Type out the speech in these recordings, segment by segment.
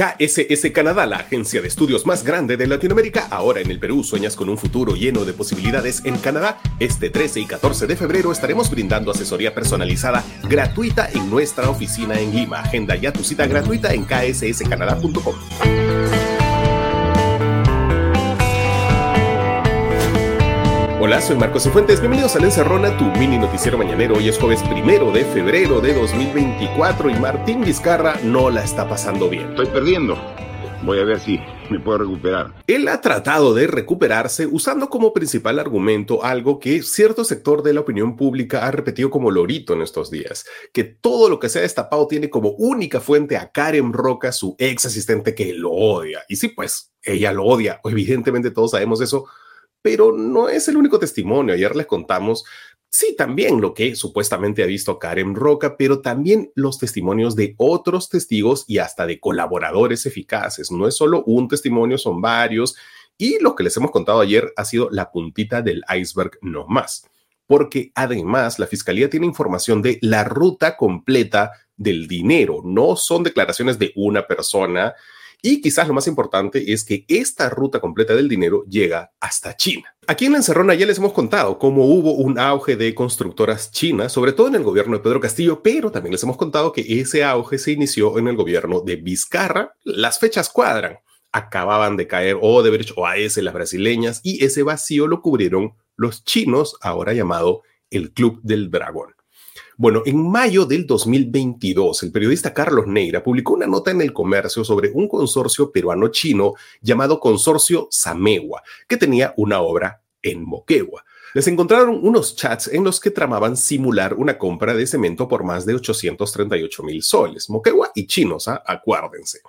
KSS Canadá, la agencia de estudios más grande de Latinoamérica, ahora en el Perú sueñas con un futuro lleno de posibilidades en Canadá. Este 13 y 14 de febrero estaremos brindando asesoría personalizada gratuita en nuestra oficina en Lima. Agenda ya tu cita gratuita en ksscanadá.com. Hola, soy Marcos Cifuentes. Bienvenidos a La Encerrona, tu mini noticiero mañanero. Hoy es jueves primero de febrero de 2024 y Martín Vizcarra no la está pasando bien. Estoy perdiendo. Voy a ver si me puedo recuperar. Él ha tratado de recuperarse usando como principal argumento algo que cierto sector de la opinión pública ha repetido como lorito en estos días, que todo lo que se ha destapado tiene como única fuente a Karen Roca, su ex asistente que lo odia. Y sí, pues ella lo odia. Evidentemente todos sabemos eso, pero no es el único testimonio. Ayer les contamos, sí, también lo que supuestamente ha visto Karen Roca, pero también los testimonios de otros testigos y hasta de colaboradores eficaces. No es solo un testimonio, son varios. Y lo que les hemos contado ayer ha sido la puntita del iceberg, no más. Porque además la fiscalía tiene información de la ruta completa del dinero. No son declaraciones de una persona y quizás lo más importante es que esta ruta completa del dinero llega hasta China. Aquí en la Encerrona ya les hemos contado cómo hubo un auge de constructoras chinas, sobre todo en el gobierno de Pedro Castillo, pero también les hemos contado que ese auge se inició en el gobierno de Vizcarra. Las fechas cuadran. Acababan de caer Odebrecht o AS, las brasileñas, y ese vacío lo cubrieron los chinos, ahora llamado el Club del Dragón. Bueno, en mayo del 2022, el periodista Carlos Neira publicó una nota en el comercio sobre un consorcio peruano-chino llamado Consorcio Samewa, que tenía una obra en Moquegua. Les encontraron unos chats en los que tramaban simular una compra de cemento por más de 838 mil soles. Moquegua y chinos, acuérdense.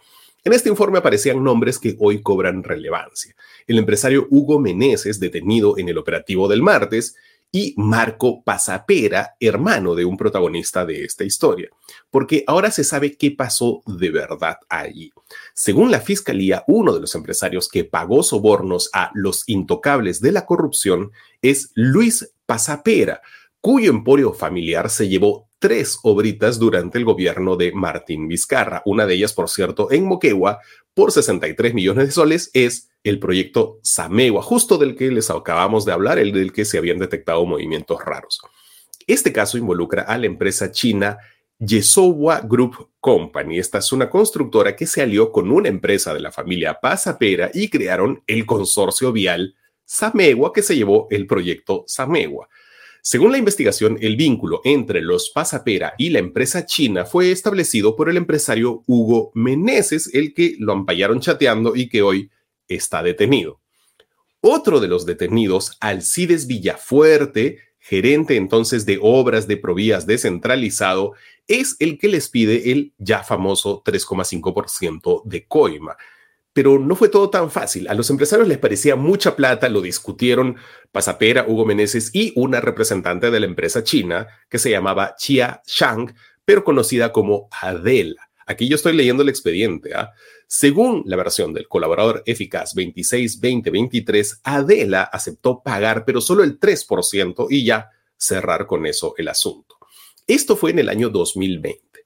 En este informe aparecían nombres que hoy cobran relevancia. El empresario Hugo Meneses, detenido en el operativo del martes, y Marco Pasapera, hermano de un protagonista de esta historia, porque ahora se sabe qué pasó de verdad allí. Según la fiscalía, uno de los empresarios que pagó sobornos a los intocables de la corrupción es Luis Pasapera, cuyo emporio familiar se llevó tres obritas durante el gobierno de Martín Vizcarra. Una de ellas, por cierto, en Moquegua, por 63 millones de soles, es el proyecto Samewa, justo del que les acabamos de hablar, el del que se habían detectado movimientos raros. Este caso involucra a la empresa china Yesowa Group Company. Esta es una constructora que se alió con una empresa de la familia Pasapera y crearon el consorcio vial Samewa que se llevó el proyecto Samewa. Según la investigación, el vínculo entre los Pasapera y la empresa china fue establecido por el empresario Hugo Meneses, el que lo ampallaron chateando y que hoy está detenido. Otro de los detenidos, Alcides Villafuerte, gerente entonces de obras de Provías descentralizado, es el que les pide el ya famoso 3,5% de coima. Pero no fue todo tan fácil. A los empresarios les parecía mucha plata, lo discutieron Pasapera, Hugo Meneses y una representante de la empresa china que se llamaba Chia Shang, pero conocida como Adela. Aquí yo estoy leyendo el expediente. ¿ah? Según la versión del colaborador eficaz 26-2023, Adela aceptó pagar, pero solo el 3% y ya cerrar con eso el asunto. Esto fue en el año 2020.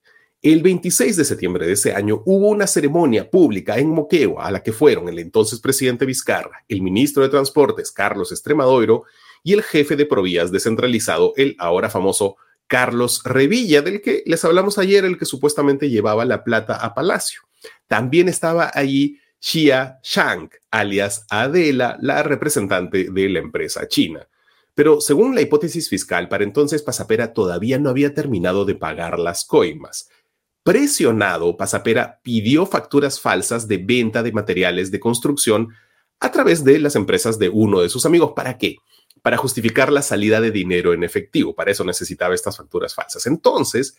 El 26 de septiembre de ese año hubo una ceremonia pública en Moquegua a la que fueron el entonces presidente Vizcarra, el ministro de Transportes Carlos Estremadoiro y el jefe de Provías descentralizado, el ahora famoso Carlos Revilla, del que les hablamos ayer, el que supuestamente llevaba la plata a Palacio. También estaba allí Xia Shang, alias Adela, la representante de la empresa china. Pero según la hipótesis fiscal, para entonces Pasapera todavía no había terminado de pagar las coimas. Presionado, Pasapera pidió facturas falsas de venta de materiales de construcción a través de las empresas de uno de sus amigos. ¿Para qué? para justificar la salida de dinero en efectivo. Para eso necesitaba estas facturas falsas. Entonces,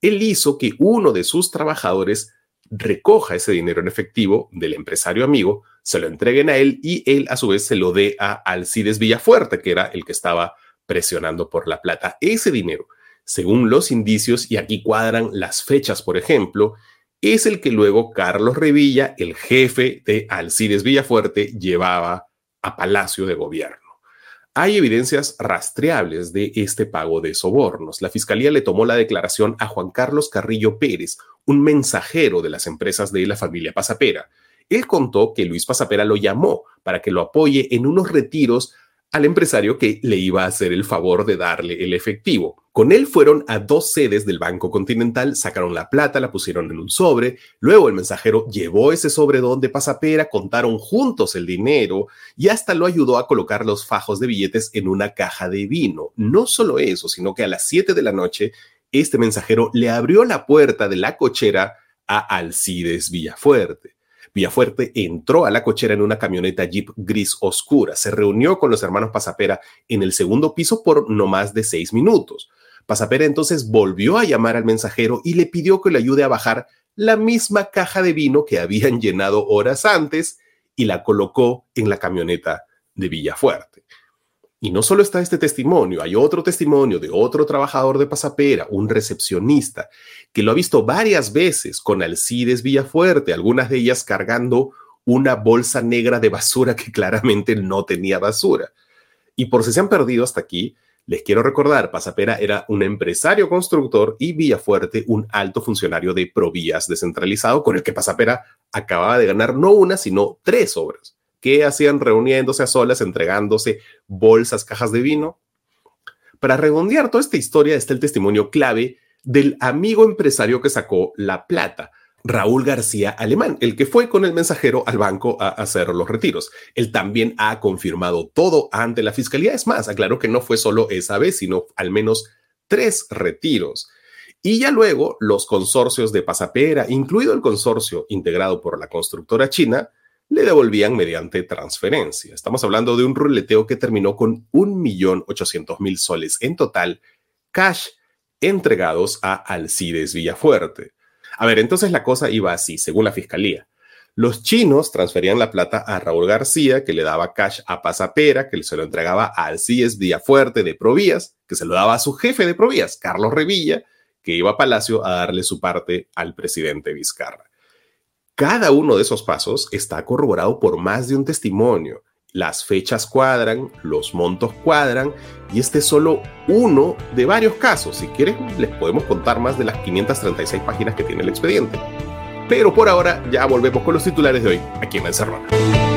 él hizo que uno de sus trabajadores recoja ese dinero en efectivo del empresario amigo, se lo entreguen a él y él a su vez se lo dé a Alcides Villafuerte, que era el que estaba presionando por la plata. Ese dinero, según los indicios, y aquí cuadran las fechas, por ejemplo, es el que luego Carlos Revilla, el jefe de Alcides Villafuerte, llevaba a Palacio de Gobierno. hay evidencias rastreables de este pago de sobornos. La fiscalía le tomó la declaración a Juan Carlos Carrillo Pérez, un mensajero de las empresas de la familia Pasapera. Él contó que Luis Pasapera lo llamó para que lo apoye en unos retiros al empresario que le iba a hacer el favor de darle el efectivo. Con él fueron a dos sedes del Banco Continental, sacaron la plata, la pusieron en un sobre, luego el mensajero llevó ese sobre donde Pasapera, contaron juntos el dinero y hasta lo ayudó a colocar los fajos de billetes en una caja de vino. No solo eso, sino que a las 7 de la noche, este mensajero le abrió la puerta de la cochera a Alcides Villafuerte. Villafuerte entró a la cochera en una camioneta Jeep gris oscura. Se reunió con los hermanos Pasapera en el segundo piso por no más de seis minutos. Pasapera entonces volvió a llamar al mensajero y le pidió que le ayude a bajar la misma caja de vino que habían llenado horas antes y la colocó en la camioneta de Villafuerte. Y no solo está este testimonio, hay otro testimonio de otro trabajador de Pasapera, un recepcionista, que lo ha visto varias veces con Alcides Villafuerte, algunas de ellas cargando una bolsa negra de basura que claramente no tenía basura. Y por si se han perdido hasta aquí, les quiero recordar, Pasapera era un empresario constructor y Villafuerte un alto funcionario de Provías descentralizado con el que Pasapera acababa de ganar no una, sino tres obras. ¿Qué hacían reuniéndose a solas, entregándose bolsas, cajas de vino? Para redondear toda esta historia está el testimonio clave del amigo empresario que sacó la plata, Raúl García Alemán, el que fue con el mensajero al banco a hacer los retiros. Él también ha confirmado todo ante la fiscalía. Es más, aclaró que no fue solo esa vez, sino al menos tres retiros. Y ya luego los consorcios de Pasapera, incluido el consorcio integrado por la constructora china, le devolvían mediante transferencia. Estamos hablando de un ruleteo que terminó con 1.800.000 soles en total, cash entregados a Alcides Villafuerte. A ver, entonces la cosa iba así, según la fiscalía. Los chinos transferían la plata a Raúl García, que le daba cash a Pasapera, que se lo entregaba a Alcides Villafuerte de Provías, que se lo daba a su jefe de Provías, Carlos Revilla, que iba a Palacio a darle su parte al presidente Vizcarra. Cada uno de esos pasos está corroborado por más de un testimonio. Las fechas cuadran, los montos cuadran y este es solo uno de varios casos. Si quieren, les podemos contar más de las 536 páginas que tiene el expediente. Pero por ahora ya volvemos con los titulares de hoy aquí en Encerrona.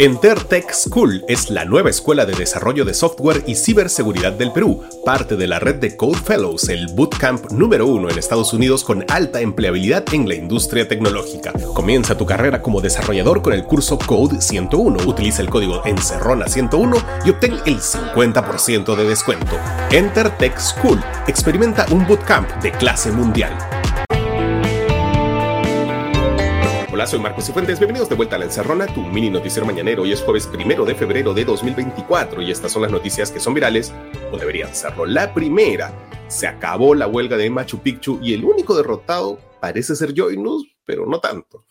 Entertech School es la nueva escuela de desarrollo de software y ciberseguridad del Perú, parte de la red de Code Fellows, el bootcamp número uno en Estados Unidos con alta empleabilidad en la industria tecnológica. Comienza tu carrera como desarrollador con el curso Code 101. Utiliza el código ENCERRONA101 y obtén el 50% de descuento. Entertech School experimenta un bootcamp de clase mundial. Hola, soy Marcos Cifuentes. Bienvenidos de vuelta a La Encerrona, tu mini noticiero mañanero. Hoy es jueves primero de febrero de 2024 y estas son las noticias que son virales o deberían serlo. La primera, se acabó la huelga de Machu Picchu y el único derrotado parece ser Joinus, pero no tanto.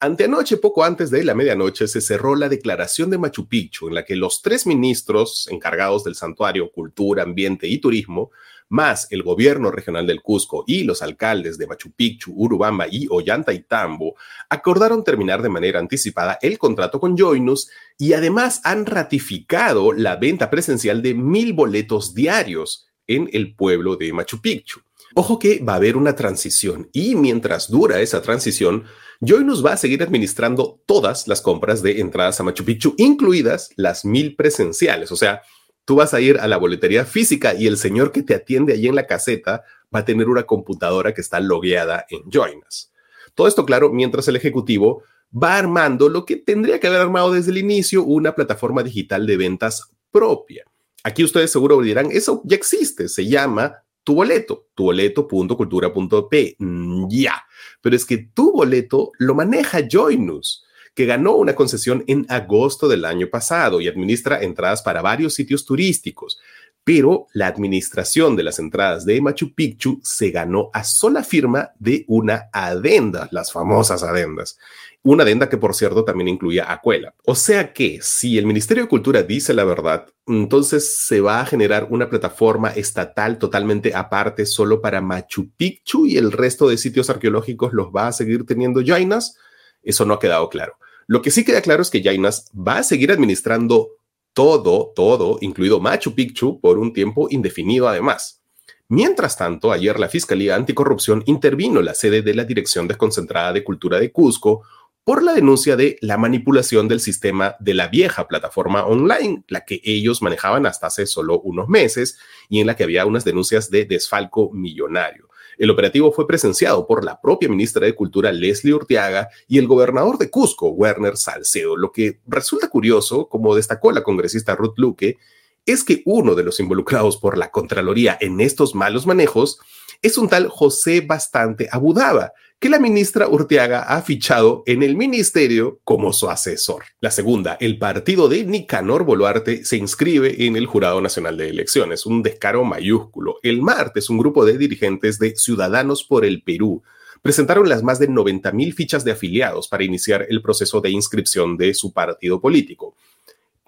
Anteanoche, poco antes de la medianoche, se cerró la declaración de Machu Picchu, en la que los tres ministros encargados del santuario, cultura, ambiente y turismo más el gobierno regional del Cusco y los alcaldes de Machu Picchu, Urubamba y Ollantaytambo acordaron terminar de manera anticipada el contrato con Joinus y además han ratificado la venta presencial de mil boletos diarios en el pueblo de Machu Picchu. Ojo que va a haber una transición y mientras dura esa transición, Joinus va a seguir administrando todas las compras de entradas a Machu Picchu, incluidas las mil presenciales. O sea, Tú vas a ir a la boletería física y el señor que te atiende allí en la caseta va a tener una computadora que está logueada en Joinas. Todo esto, claro, mientras el ejecutivo va armando lo que tendría que haber armado desde el inicio, una plataforma digital de ventas propia. Aquí ustedes seguro dirán, eso ya existe, se llama tu boleto, tuboleto.cultura.p. Mm, ya, pero es que tu boleto lo maneja Joinus que ganó una concesión en agosto del año pasado y administra entradas para varios sitios turísticos. Pero la administración de las entradas de Machu Picchu se ganó a sola firma de una adenda, las famosas adendas. Una adenda que, por cierto, también incluía Acuela. O sea que si el Ministerio de Cultura dice la verdad, entonces se va a generar una plataforma estatal totalmente aparte solo para Machu Picchu y el resto de sitios arqueológicos los va a seguir teniendo Jainas. Eso no ha quedado claro. Lo que sí queda claro es que Jainas va a seguir administrando todo, todo, incluido Machu Picchu, por un tiempo indefinido además. Mientras tanto, ayer la Fiscalía Anticorrupción intervino la sede de la Dirección Desconcentrada de Cultura de Cusco por la denuncia de la manipulación del sistema de la vieja plataforma online, la que ellos manejaban hasta hace solo unos meses y en la que había unas denuncias de desfalco millonario. El operativo fue presenciado por la propia ministra de Cultura, Leslie Urteaga, y el gobernador de Cusco, Werner Salcedo. Lo que resulta curioso, como destacó la congresista Ruth Luque, es que uno de los involucrados por la Contraloría en estos malos manejos es un tal José Bastante Abudaba, que la ministra Urteaga ha fichado en el ministerio como su asesor. La segunda, el partido de Nicanor Boluarte se inscribe en el Jurado Nacional de Elecciones, un descaro mayúsculo. El martes, un grupo de dirigentes de Ciudadanos por el Perú presentaron las más de 90 mil fichas de afiliados para iniciar el proceso de inscripción de su partido político.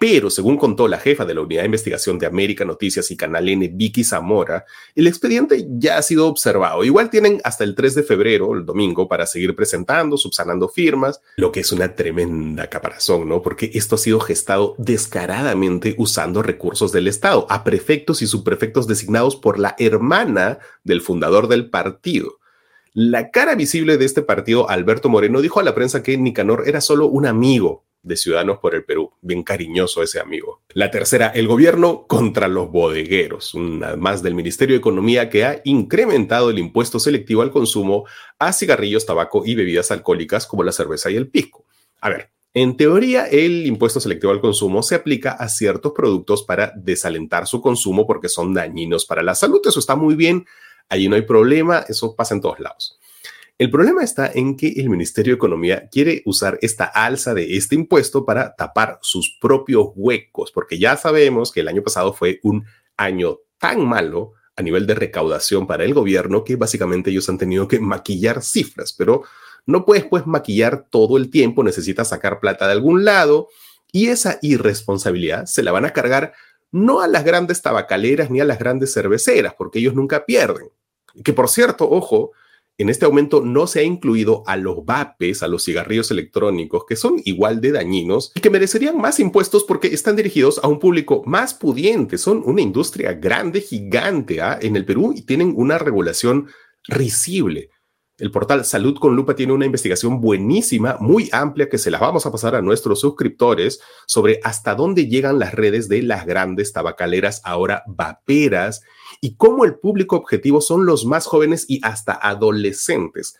Pero, según contó la jefa de la Unidad de Investigación de América Noticias y Canal N, Vicky Zamora, el expediente ya ha sido observado. Igual tienen hasta el 3 de febrero, el domingo, para seguir presentando, subsanando firmas, lo que es una tremenda caparazón, ¿no? Porque esto ha sido gestado descaradamente usando recursos del Estado, a prefectos y subprefectos designados por la hermana del fundador del partido. La cara visible de este partido, Alberto Moreno, dijo a la prensa que Nicanor era solo un amigo de Ciudadanos por el Perú. Bien cariñoso ese amigo. La tercera, el gobierno contra los bodegueros, una más del Ministerio de Economía que ha incrementado el impuesto selectivo al consumo a cigarrillos, tabaco y bebidas alcohólicas como la cerveza y el pisco. A ver, en teoría, el impuesto selectivo al consumo se aplica a ciertos productos para desalentar su consumo porque son dañinos para la salud. Eso está muy bien, allí no hay problema, eso pasa en todos lados. El problema está en que el Ministerio de Economía quiere usar esta alza de este impuesto para tapar sus propios huecos, porque ya sabemos que el año pasado fue un año tan malo a nivel de recaudación para el gobierno que básicamente ellos han tenido que maquillar cifras, pero no puedes pues maquillar todo el tiempo, necesitas sacar plata de algún lado y esa irresponsabilidad se la van a cargar no a las grandes tabacaleras ni a las grandes cerveceras, porque ellos nunca pierden. Que por cierto, ojo, en este aumento no se ha incluido a los vapes, a los cigarrillos electrónicos, que son igual de dañinos y que merecerían más impuestos porque están dirigidos a un público más pudiente. Son una industria grande, gigante ¿ah? en el Perú y tienen una regulación risible. El portal Salud con Lupa tiene una investigación buenísima, muy amplia, que se la vamos a pasar a nuestros suscriptores sobre hasta dónde llegan las redes de las grandes tabacaleras ahora vaperas y cómo el público objetivo son los más jóvenes y hasta adolescentes.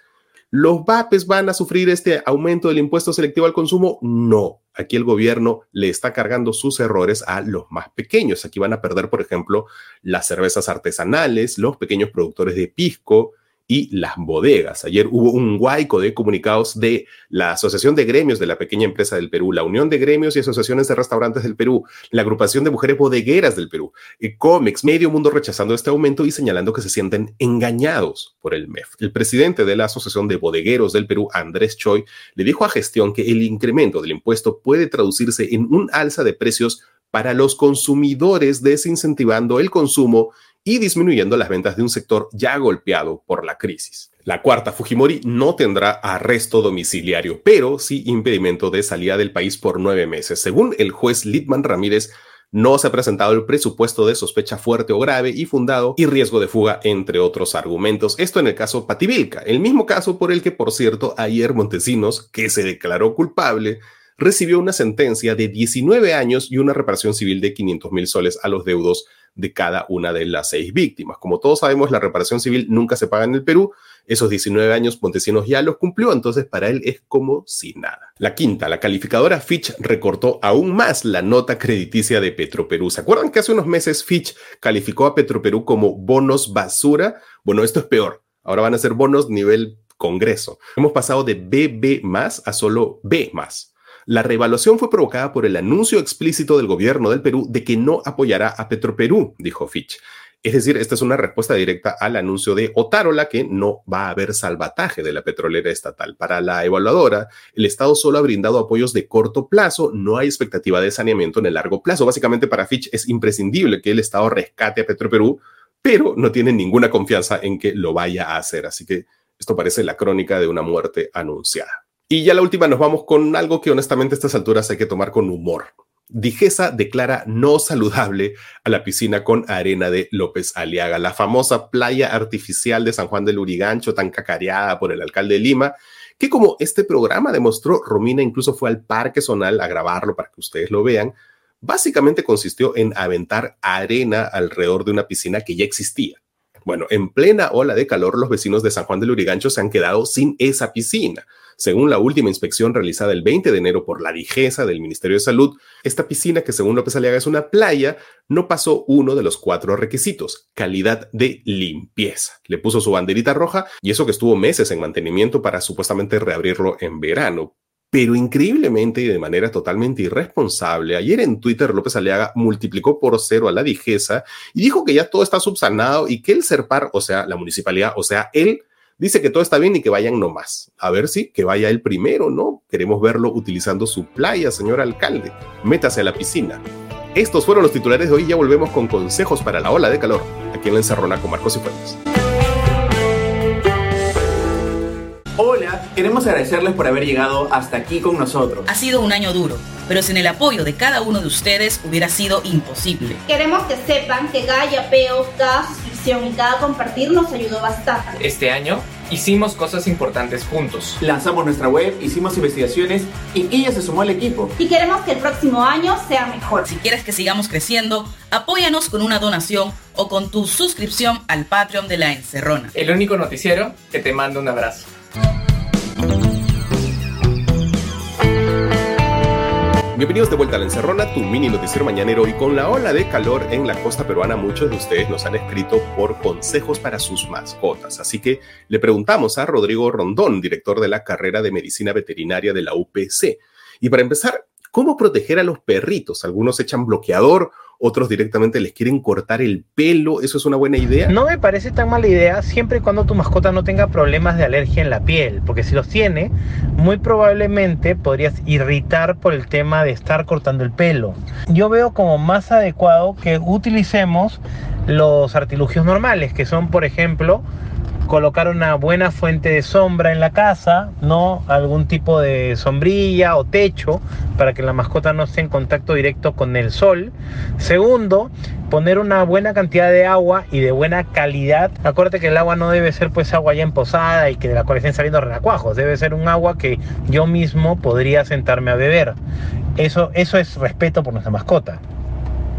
¿Los VAPES van a sufrir este aumento del impuesto selectivo al consumo? No. Aquí el gobierno le está cargando sus errores a los más pequeños. Aquí van a perder, por ejemplo, las cervezas artesanales, los pequeños productores de pisco, y las bodegas. Ayer hubo un guaico de comunicados de la Asociación de Gremios de la Pequeña Empresa del Perú, la Unión de Gremios y Asociaciones de Restaurantes del Perú, la Agrupación de Mujeres Bodegueras del Perú, y COMEX, medio mundo rechazando este aumento y señalando que se sienten engañados por el MEF. El presidente de la Asociación de Bodegueros del Perú, Andrés Choi, le dijo a gestión que el incremento del impuesto puede traducirse en un alza de precios para los consumidores, desincentivando el consumo y disminuyendo las ventas de un sector ya golpeado por la crisis. La cuarta, Fujimori no tendrá arresto domiciliario, pero sí impedimento de salida del país por nueve meses. Según el juez Litman Ramírez, no se ha presentado el presupuesto de sospecha fuerte o grave y fundado y riesgo de fuga, entre otros argumentos. Esto en el caso Pativilca, el mismo caso por el que, por cierto, ayer Montesinos, que se declaró culpable, recibió una sentencia de 19 años y una reparación civil de 500 mil soles a los deudos de cada una de las seis víctimas. Como todos sabemos, la reparación civil nunca se paga en el Perú. Esos 19 años Montesinos ya los cumplió, entonces para él es como si nada. La quinta, la calificadora Fitch recortó aún más la nota crediticia de Petroperú. ¿Se acuerdan que hace unos meses Fitch calificó a Petroperú como bonos basura? Bueno, esto es peor. Ahora van a ser bonos nivel Congreso. Hemos pasado de BB más a solo B más. La reevaluación fue provocada por el anuncio explícito del gobierno del Perú de que no apoyará a Petroperú, dijo Fitch. Es decir, esta es una respuesta directa al anuncio de Otárola que no va a haber salvataje de la petrolera estatal. Para la evaluadora, el Estado solo ha brindado apoyos de corto plazo, no hay expectativa de saneamiento en el largo plazo. Básicamente para Fitch es imprescindible que el Estado rescate a Petroperú, pero no tiene ninguna confianza en que lo vaya a hacer. Así que esto parece la crónica de una muerte anunciada. Y ya la última nos vamos con algo que honestamente a estas alturas hay que tomar con humor. Digesa declara no saludable a la piscina con arena de López Aliaga, la famosa playa artificial de San Juan del Urigancho, tan cacareada por el alcalde de Lima, que como este programa demostró, Romina incluso fue al Parque Zonal a grabarlo para que ustedes lo vean. Básicamente consistió en aventar arena alrededor de una piscina que ya existía. Bueno, en plena ola de calor, los vecinos de San Juan del Urigancho se han quedado sin esa piscina. Según la última inspección realizada el 20 de enero por la Digesa del Ministerio de Salud, esta piscina, que según López Aliaga es una playa, no pasó uno de los cuatro requisitos, calidad de limpieza. Le puso su banderita roja y eso que estuvo meses en mantenimiento para supuestamente reabrirlo en verano. Pero increíblemente y de manera totalmente irresponsable, ayer en Twitter López Aliaga multiplicó por cero a la Digesa y dijo que ya todo está subsanado y que el CERPAR, o sea, la municipalidad, o sea, él Dice que todo está bien y que vayan nomás. A ver si que vaya él primero, ¿no? Queremos verlo utilizando su playa, señor alcalde. Métase a la piscina. Estos fueron los titulares de hoy. Ya volvemos con consejos para la ola de calor. Aquí en la Encerrona con Marcos y Fuentes. Hola, queremos agradecerles por haber llegado hasta aquí con nosotros. Ha sido un año duro, pero sin el apoyo de cada uno de ustedes hubiera sido imposible. Queremos que sepan que cada yapeo, cada y cada compartir nos ayudó bastante. Este año hicimos cosas importantes juntos. Lanzamos nuestra web, hicimos investigaciones y ella se sumó al equipo. Y queremos que el próximo año sea mejor. Si quieres que sigamos creciendo, apóyanos con una donación o con tu suscripción al Patreon de la Encerrona. El único noticiero que te manda un abrazo. Bienvenidos de vuelta a la Encerrona, tu mini noticiero mañanero y con la ola de calor en la costa peruana muchos de ustedes nos han escrito por consejos para sus mascotas. Así que le preguntamos a Rodrigo Rondón, director de la carrera de medicina veterinaria de la UPC. Y para empezar, ¿cómo proteger a los perritos? Algunos echan bloqueador otros directamente les quieren cortar el pelo. ¿Eso es una buena idea? No me parece tan mala idea siempre y cuando tu mascota no tenga problemas de alergia en la piel, porque si los tiene, muy probablemente podrías irritar por el tema de estar cortando el pelo. Yo veo como más adecuado que utilicemos los artilugios normales, que son, por ejemplo, colocar una buena fuente de sombra en la casa, ¿no? Algún tipo de sombrilla o techo para que la mascota no esté en contacto directo con el sol. Segundo, poner una buena cantidad de agua y de buena calidad. Acuérdate que el agua no debe ser pues agua ya emposada y que de la cual estén saliendo renacuajos. Debe ser un agua que yo mismo podría sentarme a beber. Eso, eso es respeto por nuestra mascota.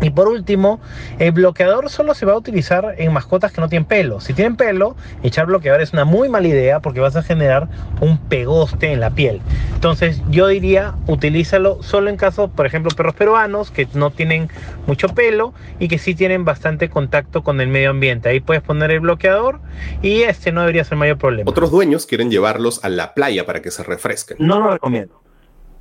Y por último, el bloqueador solo se va a utilizar en mascotas que no tienen pelo. Si tienen pelo, echar bloqueador es una muy mala idea porque vas a generar un pegoste en la piel. Entonces yo diría, utilízalo solo en caso, por ejemplo, perros peruanos que no tienen mucho pelo y que sí tienen bastante contacto con el medio ambiente. Ahí puedes poner el bloqueador y este no debería ser mayor problema. Otros dueños quieren llevarlos a la playa para que se refresquen. No lo recomiendo.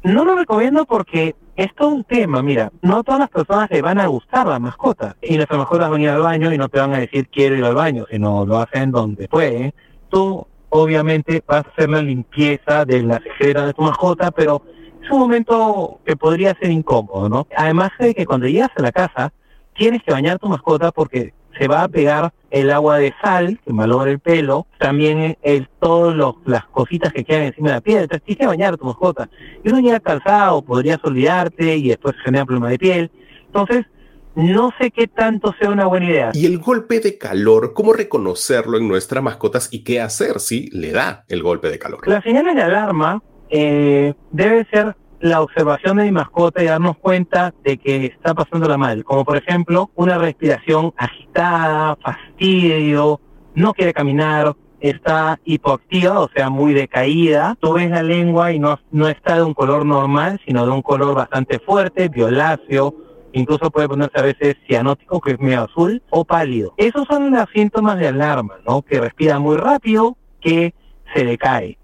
No lo recomiendo porque es todo un tema, mira, no todas las personas le van a gustar la mascota y las mascotas van a ir al baño y no te van a decir quiero ir al baño, sino lo hacen donde pueden. Tú obviamente vas a hacer la limpieza de la secreta de tu mascota, pero es un momento que podría ser incómodo, ¿no? Además de que cuando llegas a la casa tienes que bañar tu mascota porque se va a pegar el agua de sal, que malogra el pelo, también el, todas las cositas que quedan encima de la piel, entonces tienes que bañar a tu mascota. Y uno llega cansado, podrías olvidarte y después genera problema de piel. Entonces, no sé qué tanto sea una buena idea. Y el golpe de calor, ¿cómo reconocerlo en nuestras mascotas y qué hacer si le da el golpe de calor? Las señales de alarma eh, debe ser la observación de mi mascota y darnos cuenta de que está pasándola mal, como por ejemplo una respiración agitada, fastidio, no quiere caminar, está hipoactiva, o sea, muy decaída. Tú ves la lengua y no, no está de un color normal, sino de un color bastante fuerte, violáceo, incluso puede ponerse a veces cianótico, que es medio azul, o pálido. Esos son los síntomas de alarma, ¿no? Que respira muy rápido, que se decae.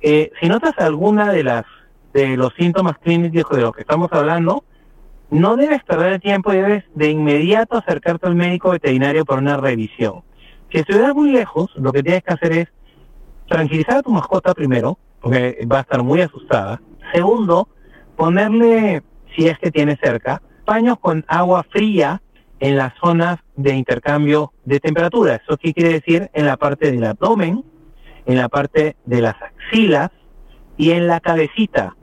Eh, si notas alguna de las de los síntomas clínicos de los que estamos hablando, no debes perder el tiempo y debes de inmediato acercarte al médico veterinario para una revisión. Si estuvieras muy lejos, lo que tienes que hacer es tranquilizar a tu mascota primero, porque va a estar muy asustada. Segundo, ponerle, si es que tiene cerca, paños con agua fría en las zonas de intercambio de temperatura. ¿Eso qué quiere decir? En la parte del abdomen, en la parte de las axilas, y en la cabecita.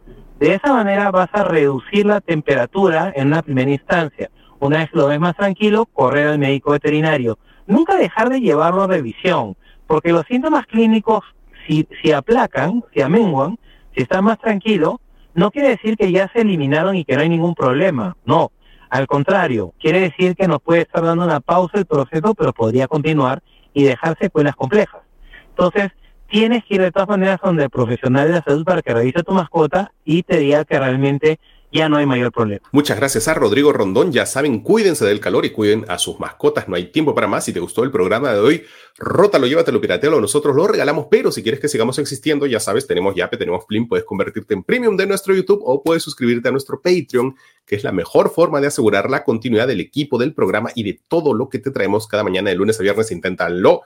De esa manera vas a reducir la temperatura en una primera instancia. Una vez que lo ves más tranquilo, correr al médico veterinario. Nunca dejar de llevarlo a revisión, porque los síntomas clínicos, si, si aplacan, si amenguan, si está más tranquilo, no quiere decir que ya se eliminaron y que no hay ningún problema. No, al contrario, quiere decir que nos puede estar dando una pausa el proceso, pero podría continuar y dejar secuelas complejas. Entonces, tienes que ir de todas maneras donde el profesional de la salud para que revise tu mascota y te diga que realmente ya no hay mayor problema. Muchas gracias a Rodrigo Rondón. Ya saben, cuídense del calor y cuiden a sus mascotas. No hay tiempo para más. Si te gustó el programa de hoy, rótalo, llévatelo, piratealo. Nosotros lo regalamos, pero si quieres que sigamos existiendo, ya sabes, tenemos Yape, tenemos Plim. Puedes convertirte en premium de nuestro YouTube o puedes suscribirte a nuestro Patreon, que es la mejor forma de asegurar la continuidad del equipo del programa y de todo lo que te traemos cada mañana de lunes a viernes. Inténtalo.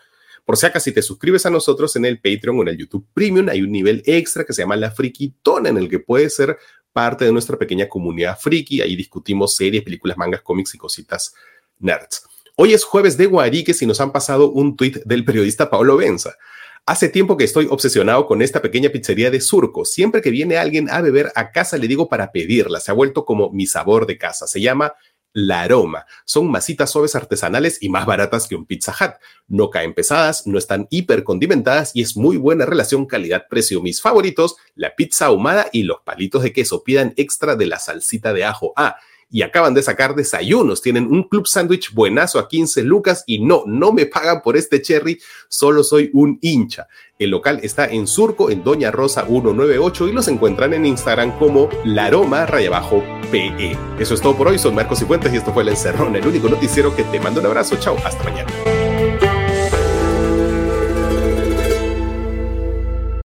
Por si acaso, si te suscribes a nosotros en el Patreon o en el YouTube Premium, hay un nivel extra que se llama la Frikitona, en el que puedes ser parte de nuestra pequeña comunidad friki. Ahí discutimos series, películas, mangas, cómics y cositas nerds. Hoy es jueves de Guariques y nos han pasado un tuit del periodista Pablo Benza. Hace tiempo que estoy obsesionado con esta pequeña pizzería de Surco. Siempre que viene alguien a beber a casa le digo para pedirla. Se ha vuelto como mi sabor de casa. Se llama La Aroma. Son masitas suaves artesanales y más baratas que un Pizza Hut. No caen pesadas, no están hiper condimentadas y es muy buena relación calidad-precio. Mis favoritos, la pizza ahumada y los palitos de queso. Pidan extra de la salsita de ajo. Ah, y acaban de sacar desayunos. Tienen un club sándwich buenazo a 15 lucas y no, no me pagan por este cherry, solo soy un hincha. El local está en Surco, en Doña Rosa 198 y los encuentran en Instagram como Laroma Rayabajo PE. Eso es todo por hoy, soy Marcos Cifuentes y esto fue El Encerrón, el único noticiero que te manda un abrazo. Chao, hasta mañana.